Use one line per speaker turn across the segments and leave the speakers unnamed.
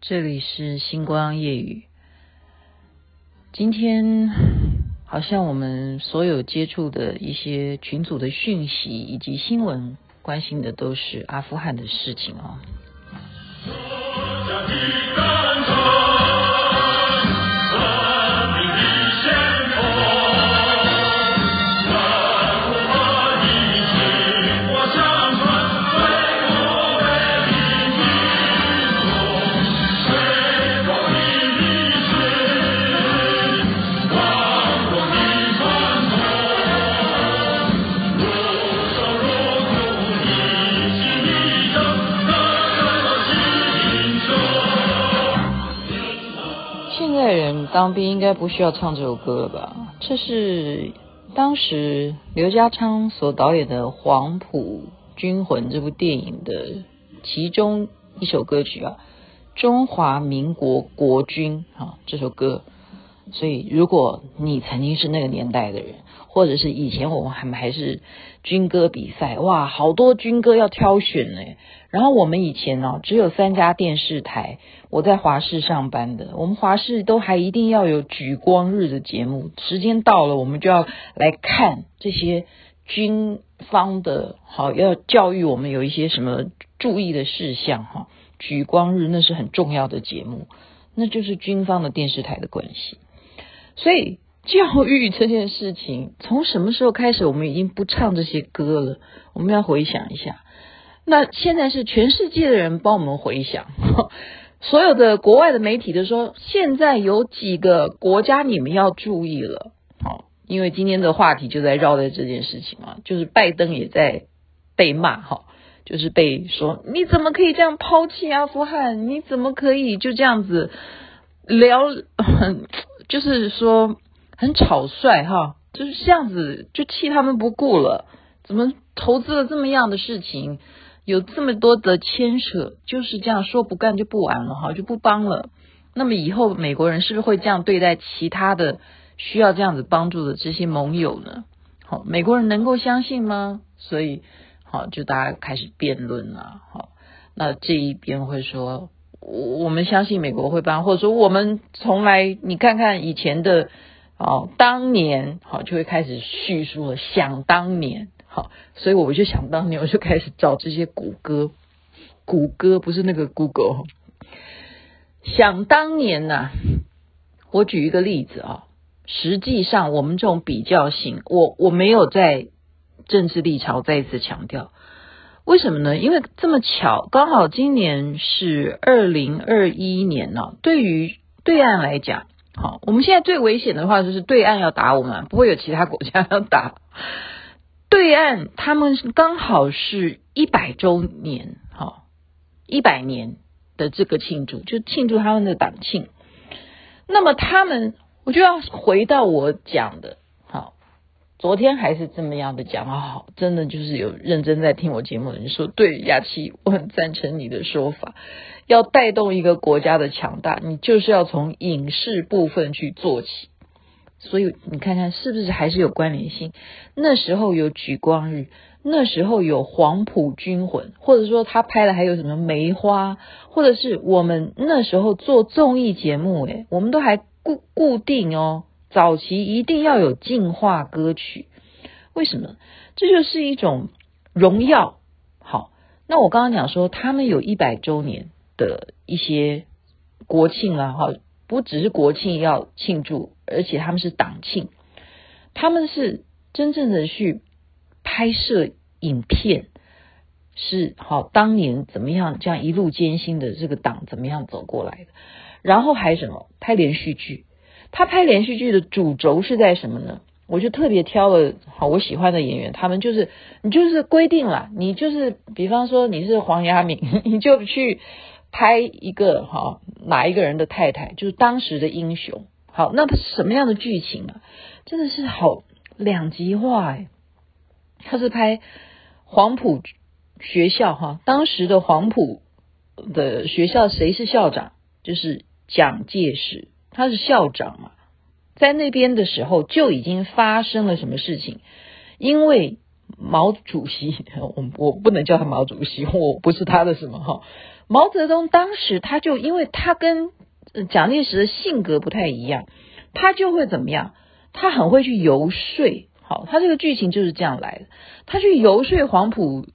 这里是星光夜语。今天好像我们所有接触的一些群组的讯息以及新闻，关心的都是阿富汗的事情哦。当兵应该不需要唱这首歌了吧？这是当时刘家昌所导演的《黄埔军魂》这部电影的其中一首歌曲啊，《中华民国国军》啊，这首歌。所以，如果你曾经是那个年代的人，或者是以前我们还还是军歌比赛，哇，好多军歌要挑选呢。然后我们以前呢、哦，只有三家电视台，我在华视上班的，我们华视都还一定要有举光日的节目，时间到了，我们就要来看这些军方的，好，要教育我们有一些什么注意的事项哈。举光日那是很重要的节目，那就是军方的电视台的关系。所以教育这件事情，从什么时候开始，我们已经不唱这些歌了？我们要回想一下。那现在是全世界的人帮我们回想，所有的国外的媒体都说，现在有几个国家你们要注意了，好，因为今天的话题就在绕在这件事情嘛，就是拜登也在被骂，哈，就是被说你怎么可以这样抛弃阿富汗？你怎么可以就这样子聊，就是说很草率哈，就是这样子就弃他们不顾了，怎么投资了这么样的事情？有这么多的牵扯，就是这样说不干就不玩了哈，就不帮了。那么以后美国人是不是会这样对待其他的需要这样子帮助的这些盟友呢？好，美国人能够相信吗？所以好，就大家开始辩论了。好，那这一边会说，我们相信美国会帮，或者说我们从来你看看以前的哦，当年好就会开始叙述了，想当年。所以我就想当年，我就开始找这些谷歌，谷歌不是那个 Google。想当年呐、我举一个例子啊，实际上我们这种比较性，我我没有在政治立场再一次强调，为什么呢？因为这么巧，刚好今年是二零二一年呢、对于对岸来讲，好，我们现在最危险的话就是对岸要打我们，不会有其他国家要打。对岸他们刚好是一百周年，哈，一百年的这个庆祝，就庆祝他们的党庆。那么他们，我就要回到我讲的，好，昨天还是这么样的讲，好，真的就是有认真在听我节目的人说，对，雅琪，我很赞成你的说法，要带动一个国家的强大，你就是要从影视部分去做起。所以你看看是不是还是有关联性？那时候有举光日，那时候有黄埔军魂，或者说他拍的还有什么梅花，或者是我们那时候做综艺节目，诶，我们都还固固定哦，早期一定要有进化歌曲，为什么？这就是一种荣耀。好，那我刚刚讲说他们有一百周年的一些国庆啊，哈。不只是国庆要庆祝，而且他们是党庆，他们是真正的去拍摄影片，是好当年怎么样这样一路艰辛的这个党怎么样走过来的，然后还什么拍连续剧，他拍连续剧的主轴是在什么呢？我就特别挑了好我喜欢的演员，他们就是你就是规定了，你就是比方说你是黄雅敏，你就去。拍一个哈，哪一个人的太太就是当时的英雄。好，那他什么样的剧情啊？真的是好两极化哎。他是拍黄埔学校哈，当时的黄埔的学校谁是校长？就是蒋介石，他是校长嘛。在那边的时候就已经发生了什么事情？因为毛主席，我我不能叫他毛主席，我不是他的什么哈。毛泽东当时他就因为他跟蒋介石的性格不太一样，他就会怎么样？他很会去游说。好，他这个剧情就是这样来的。他去游说黄埔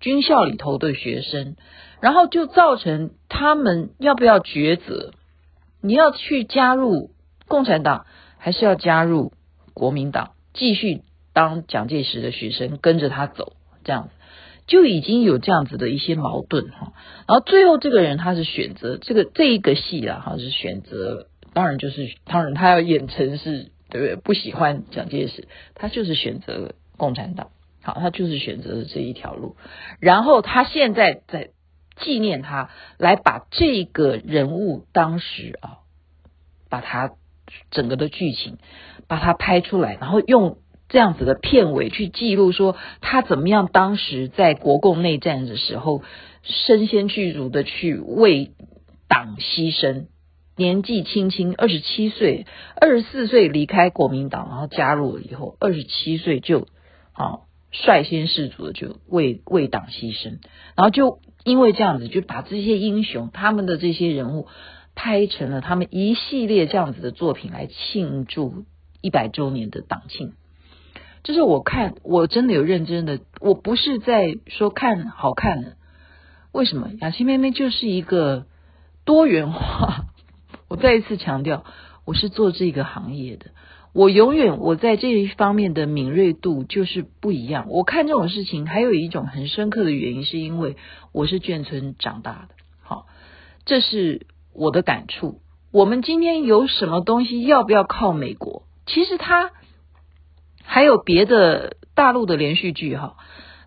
军校里头的学生，然后就造成他们要不要抉择？你要去加入共产党，还是要加入国民党？继续当蒋介石的学生，跟着他走，这样子就已经有这样子的一些矛盾哈。然后最后这个人他是选择这个这一个戏啊，哈是选择，当然就是当然他要演成是。对不对？不喜欢蒋介石，他就是选择共产党。好，他就是选择了这一条路。然后他现在在纪念他，来把这个人物当时啊，把他整个的剧情把它拍出来，然后用这样子的片尾去记录说他怎么样当时在国共内战的时候，身先士卒的去为党牺牲。年纪轻轻，二十七岁，二十四岁离开国民党，然后加入了以后，二十七岁就啊率先士卒的就为为党牺牲，然后就因为这样子，就把这些英雄他们的这些人物拍成了他们一系列这样子的作品来庆祝一百周年的党庆。就是我看我真的有认真的，我不是在说看好看的，为什么？雅琪妹妹就是一个多元化。我再一次强调，我是做这个行业的，我永远我在这一方面的敏锐度就是不一样。我看这种事情，还有一种很深刻的原因，是因为我是眷村长大的，好，这是我的感触。我们今天有什么东西要不要靠美国？其实他还有别的大陆的连续剧，哈，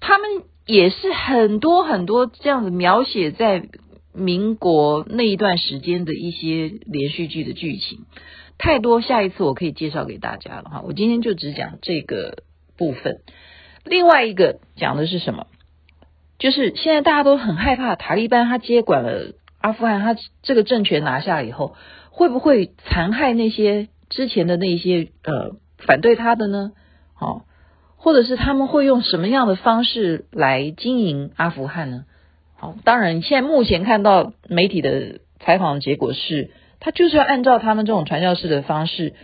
他们也是很多很多这样子描写在。民国那一段时间的一些连续剧的剧情太多，下一次我可以介绍给大家了哈。我今天就只讲这个部分。另外一个讲的是什么？就是现在大家都很害怕塔利班他接管了阿富汗，他这个政权拿下以后，会不会残害那些之前的那些呃反对他的呢？好，或者是他们会用什么样的方式来经营阿富汗呢？好，当然，现在目前看到媒体的采访结果是，他就是要按照他们这种传教士的方式，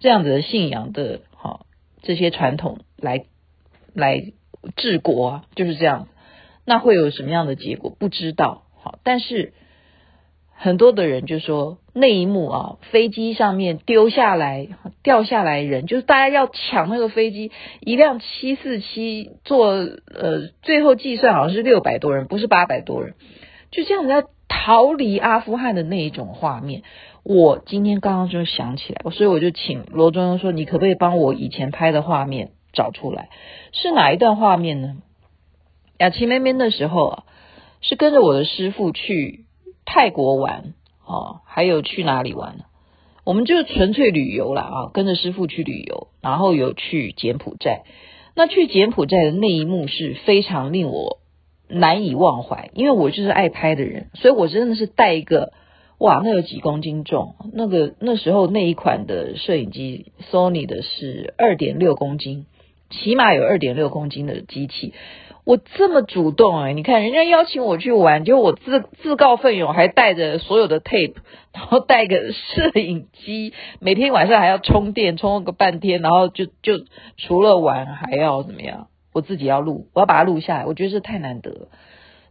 这样子的信仰的，好这些传统来来治国，就是这样。那会有什么样的结果？不知道。好，但是。很多的人就说那一幕啊，飞机上面丢下来掉下来人，就是大家要抢那个飞机，一辆七四七坐呃，最后计算好像是六百多人，不是八百多人，就这样子要逃离阿富汗的那一种画面。我今天刚刚就想起来，所以我就请罗中庸说，你可不可以帮我以前拍的画面找出来？是哪一段画面呢？雅琪妹妹的时候啊，是跟着我的师傅去。泰国玩哦，还有去哪里玩？我们就纯粹旅游了啊，跟着师父去旅游，然后有去柬埔寨。那去柬埔寨的那一幕是非常令我难以忘怀，因为我就是爱拍的人，所以我真的是带一个哇，那有几公斤重？那个那时候那一款的摄影机，Sony 的是二点六公斤，起码有二点六公斤的机器。我这么主动哎，你看人家邀请我去玩，就我自自告奋勇，还带着所有的 tape，然后带个摄影机，每天晚上还要充电，充个半天，然后就就除了玩还要怎么样？我自己要录，我要把它录下来。我觉得这太难得了。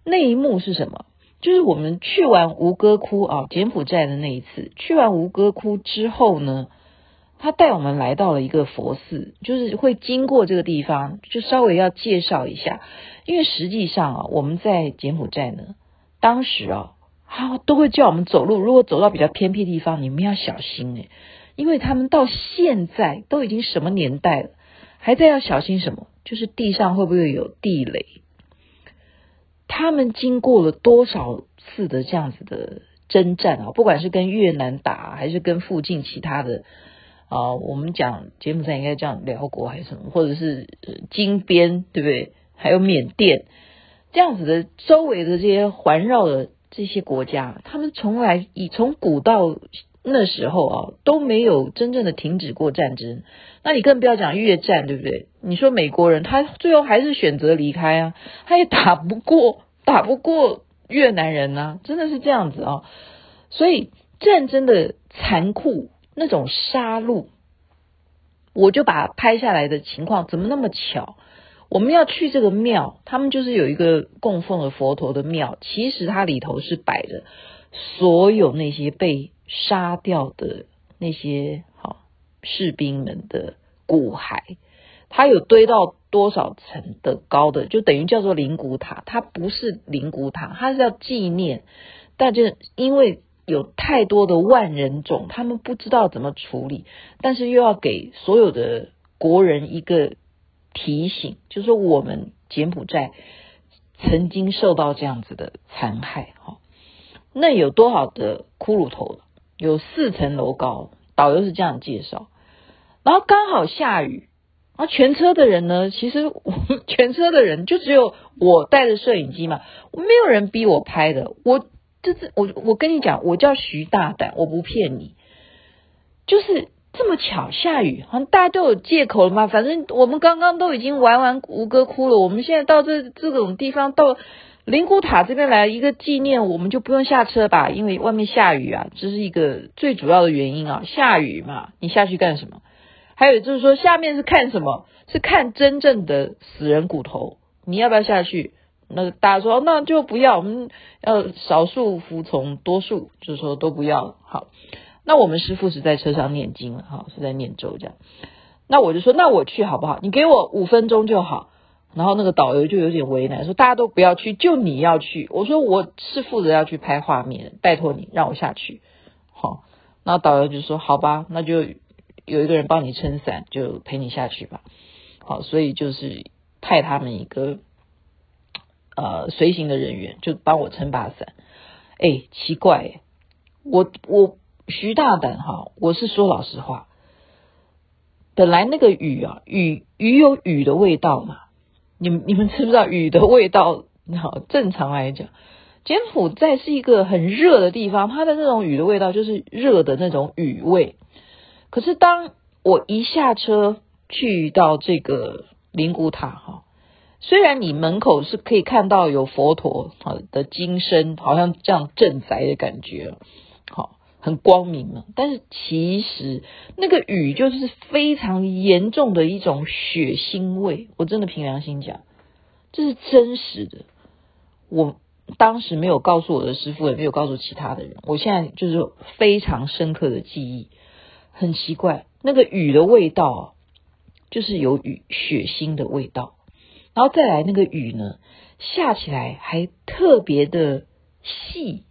那一幕是什么？就是我们去完吴哥窟啊，柬埔寨的那一次，去完吴哥窟之后呢，他带我们来到了一个佛寺，就是会经过这个地方，就稍微要介绍一下，因为实际上啊，我们在柬埔寨呢，当时啊，他都会叫我们走路，如果走到比较偏僻地方，你们要小心诶，因为他们到现在都已经什么年代了，还在要小心什么？就是地上会不会有地雷？他们经过了多少次的这样子的征战啊，不管是跟越南打，还是跟附近其他的。啊，我们讲柬埔寨应该讲辽国还是什么，或者是金边，对不对？还有缅甸这样子的周围的这些环绕的这些国家，他们从来以从古到那时候啊都没有真正的停止过战争。那你更不要讲越战，对不对？你说美国人他最后还是选择离开啊，他也打不过，打不过越南人呢、啊，真的是这样子啊、所以战争的残酷，那种杀戮，我就把拍下来的情况，怎么那么巧？我们要去这个庙，他们就是有一个供奉的佛陀的庙，其实它里头是摆着所有那些被杀掉的那些好士兵们的骨骸，它有堆到多少层的高的，就等于叫做灵骨塔。它不是灵骨塔，它是要纪念，但就因为有太多的万人种，他们不知道怎么处理，但是又要给所有的国人一个。提醒，就是说我们柬埔寨曾经受到这样子的残害，哈，那有多少的骷髅头？有四层楼高，导游是这样介绍。然后刚好下雨，然后全车的人呢，其实我全车的人就只有我带着摄影机嘛，没有人逼我拍的。我就是我，我跟你讲，我叫徐大胆，我不骗你，就是。这么巧下雨，好像大家都有借口了嘛。反正我们刚刚都已经玩完吴哥窟了，我们现在到这这种地方，到灵骨塔这边来一个纪念，我们就不用下车吧，因为外面下雨啊，这是一个最主要的原因啊。下雨嘛，你下去干什么？还有就是说，下面是看什么？是看真正的死人骨头，你要不要下去？那大家说那就不要，我们要少数服从多数，就是说都不要好。那我们师傅是在车上念经了哈，是在念咒这样。那我就说，那我去好不好？你给我五分钟就好。然后那个导游就有点为难，说大家都不要去，就你要去。我说我是负责要去拍画面，拜托你让我下去。好，那导游就说好吧，那就有一个人帮你撑伞，就陪你下去吧。好，所以就是派他们一个呃随行的人员，就帮我撑把伞。哎，奇怪，我我。徐大胆哈，我是说老实话。本来那个雨啊，雨雨有雨的味道嘛。你们你们知不知道雨的味道？好，正常来讲，柬埔寨是一个很热的地方，它的那种雨的味道就是热的那种雨味。可是当我一下车去到这个灵骨塔哈，虽然你门口是可以看到有佛陀好的金身，好像这样镇宅的感觉，好。很光明嘛，但是其实那个雨就是非常严重的一种血腥味。我真的凭良心讲，这是真实的。我当时没有告诉我的师父，也没有告诉其他的人。我现在就是非常深刻的记忆。很奇怪，那个雨的味道就是有雨血腥的味道，然后再来那个雨呢，下起来还特别的细。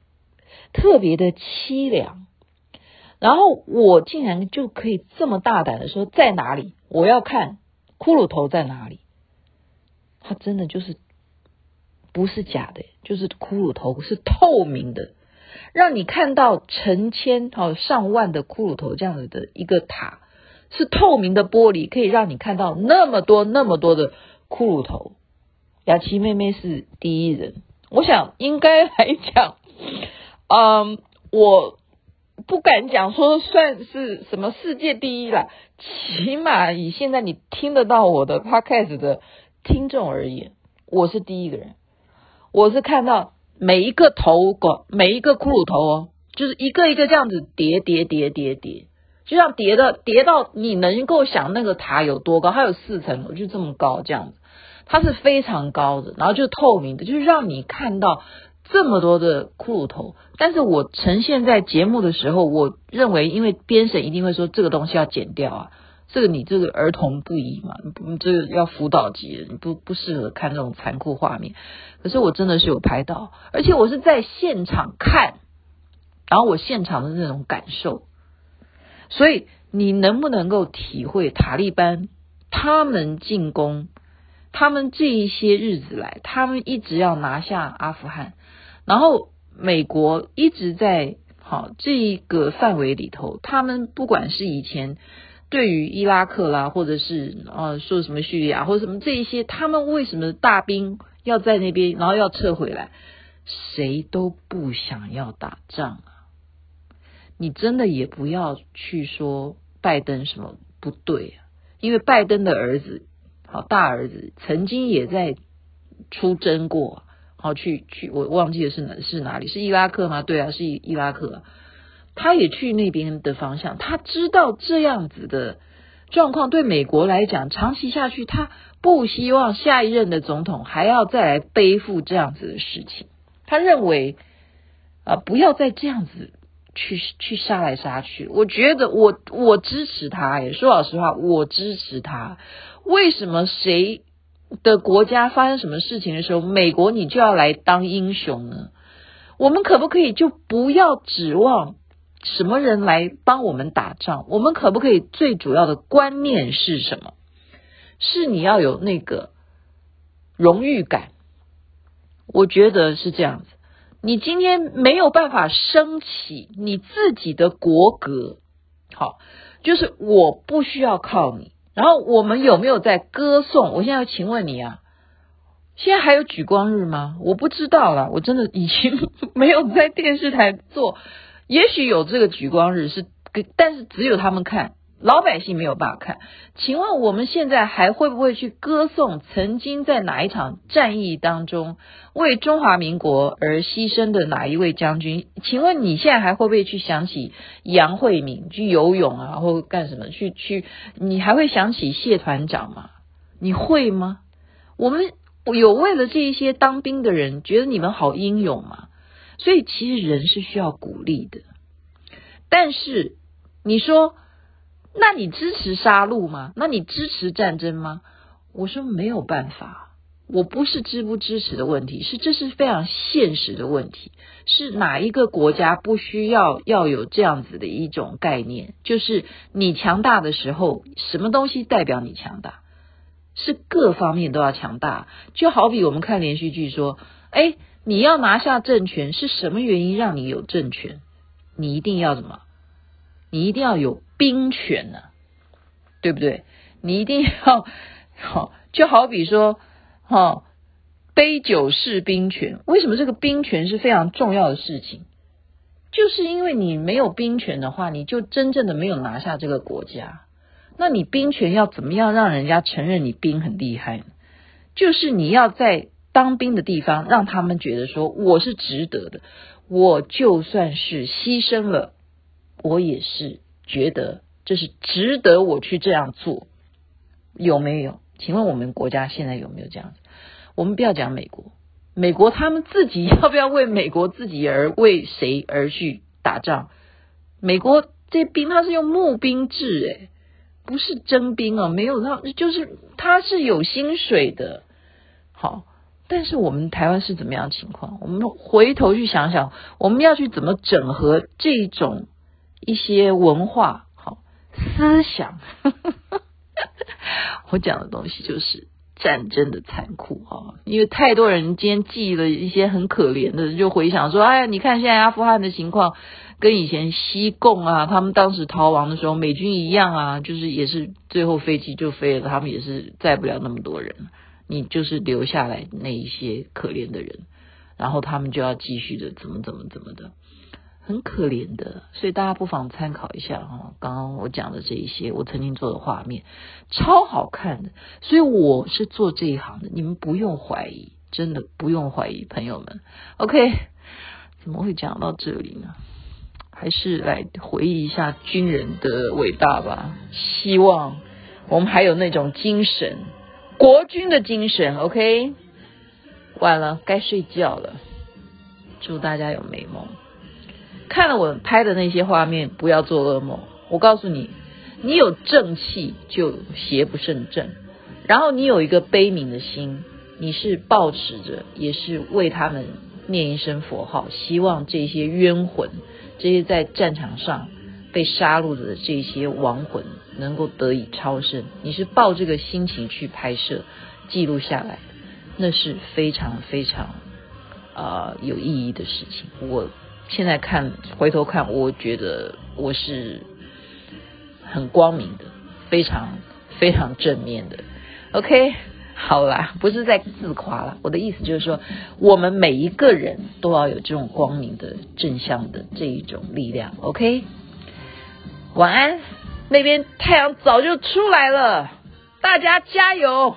特别的凄凉，然后我竟然就可以这么大胆的说，在哪里？我要看骷髅头在哪里？它真的就是不是假的，就是骷髅头是透明的，让你看到成千哦上万的骷髅头这样子的一个塔，是透明的玻璃，可以让你看到那么多那么多的骷髅头。雅琪妹妹是第一人，我想应该来讲。嗯，我不敢讲说算是什么世界第一了，起码以现在你听得到我的 podcast 的听众而言，我是第一个人。我是看到每一个头骨，每一个骷髅头哦，就是一个一个这样子叠叠叠叠叠，就像叠的叠到你能够想那个塔有多高，它有四层楼，就这么高这样子，它是非常高的，然后就透明的，就是让你看到。这么多的骷髅头，但是我呈现在节目的时候，我认为，因为编审一定会说这个东西要剪掉啊，这个你这个儿童不宜嘛，你这个要辅导级，你不不适合看这种残酷画面。可是我真的是有拍到，而且我是在现场看，然后我现场的那种感受，所以你能不能够体会塔利班他们进攻，他们这一些日子来，他们一直要拿下阿富汗。然后美国一直在好这一个范围里头，他们不管是以前对于伊拉克啦，或者是呃说什么叙利亚或者什么这一些，他们为什么大兵要在那边，然后要撤回来？谁都不想要打仗啊！你真的也不要去说拜登什么不对啊，因为拜登的儿子好大儿子曾经也在出征过。好去去，我忘记了是哪是哪里，是伊拉克吗？对啊，是伊伊拉克。他也去那边的方向，他知道这样子的状况对美国来讲，长期下去，他不希望下一任的总统还要再来背负这样子的事情。他认为啊、不要再这样子去去杀来杀去。我觉得我我支持他，也说老实话，我支持他。为什么谁的国家发生什么事情的时候，美国你就要来当英雄呢？我们可不可以就不要指望？什么人来帮我们打仗？我们可不可以最主要的观念是什么？是你要有那个荣誉感。我觉得是这样子。你今天没有办法升起你自己的国格，好，就是我不需要靠你。然后我们有没有在歌颂？我现在要请问你啊，现在还有举光日吗？我不知道了，我真的已经 没有在电视台做。也许有这个举光日是，但是只有他们看，老百姓没有办法看。请问我们现在还会不会去歌颂曾经在哪一场战役当中为中华民国而牺牲的哪一位将军？请问你现在还会不会去想起杨惠敏去游泳啊，或干什么去去？你还会想起谢团长吗？你会吗？我们有为了这一些当兵的人，觉得你们好英勇吗？所以其实人是需要鼓励的，但是你说，那你支持杀戮吗？那你支持战争吗？我说没有办法，我不是支不支持的问题，是这是非常现实的问题。是哪一个国家不需要要有这样子的一种概念？就是你强大的时候，什么东西代表你强大？是各方面都要强大。就好比我们看连续剧说，哎。你要拿下政权是什么原因让你有政权？你一定要什么？你一定要有兵权呢、对不对？你一定要 好，就好比说，哈，杯酒释兵权。为什么这个兵权是非常重要的事情？就是因为你没有兵权的话，你就真正的没有拿下这个国家。那你兵权要怎么样让人家承认你兵很厉害呢？就是你要在。当兵的地方，让他们觉得说我是值得的。我就算是牺牲了，我也是觉得这是值得我去这样做。有没有？请问我们国家现在有没有这样子？我们不要讲美国，美国他们自己要不要为美国自己而为谁而去打仗？美国这兵他是用募兵制，诶，不是征兵啊，没有他就是他是有薪水的。好。但是我们台湾是怎么样情况？我们回头去想想，我们要去怎么整合这种一些文化、好思想？我讲的东西就是战争的残酷啊！因为太多人今天记了一些很可怜的，就回想说：哎呀，你看现在阿富汗的情况，跟以前西贡啊，他们当时逃亡的时候，美军一样啊，就是也是最后飞机就飞了，他们也是载不了那么多人。你就是留下来那一些可怜的人，然后他们就要继续的怎么怎么怎么的，很可怜的。所以大家不妨参考一下哈，刚刚我讲的这一些，我曾经做的画面，超好看的。所以我是做这一行的，你们不用怀疑，真的不用怀疑，朋友们。OK，怎么会讲到这里呢？还是来回忆一下军人的伟大吧。希望我们还有那种精神。国军的精神，OK。晚了，该睡觉了。祝大家有美梦。看了我拍的那些画面，不要做噩梦。我告诉你，你有正气就邪不胜正。然后你有一个悲悯的心，你是抱持着，也是为他们念一声佛号，希望这些冤魂，这些在战场上被杀戮的这些亡魂。能够得以超生，你是抱这个心情去拍摄、记录下来，那是非常非常啊、呃、有意义的事情。我现在看回头看，我觉得我是很光明的，非常非常正面的。OK，好啦，不是在自夸啦，我的意思就是说，我们每一个人都要有这种光明的正向的这一种力量。OK，晚安。那边太阳早就出来了，大家加油！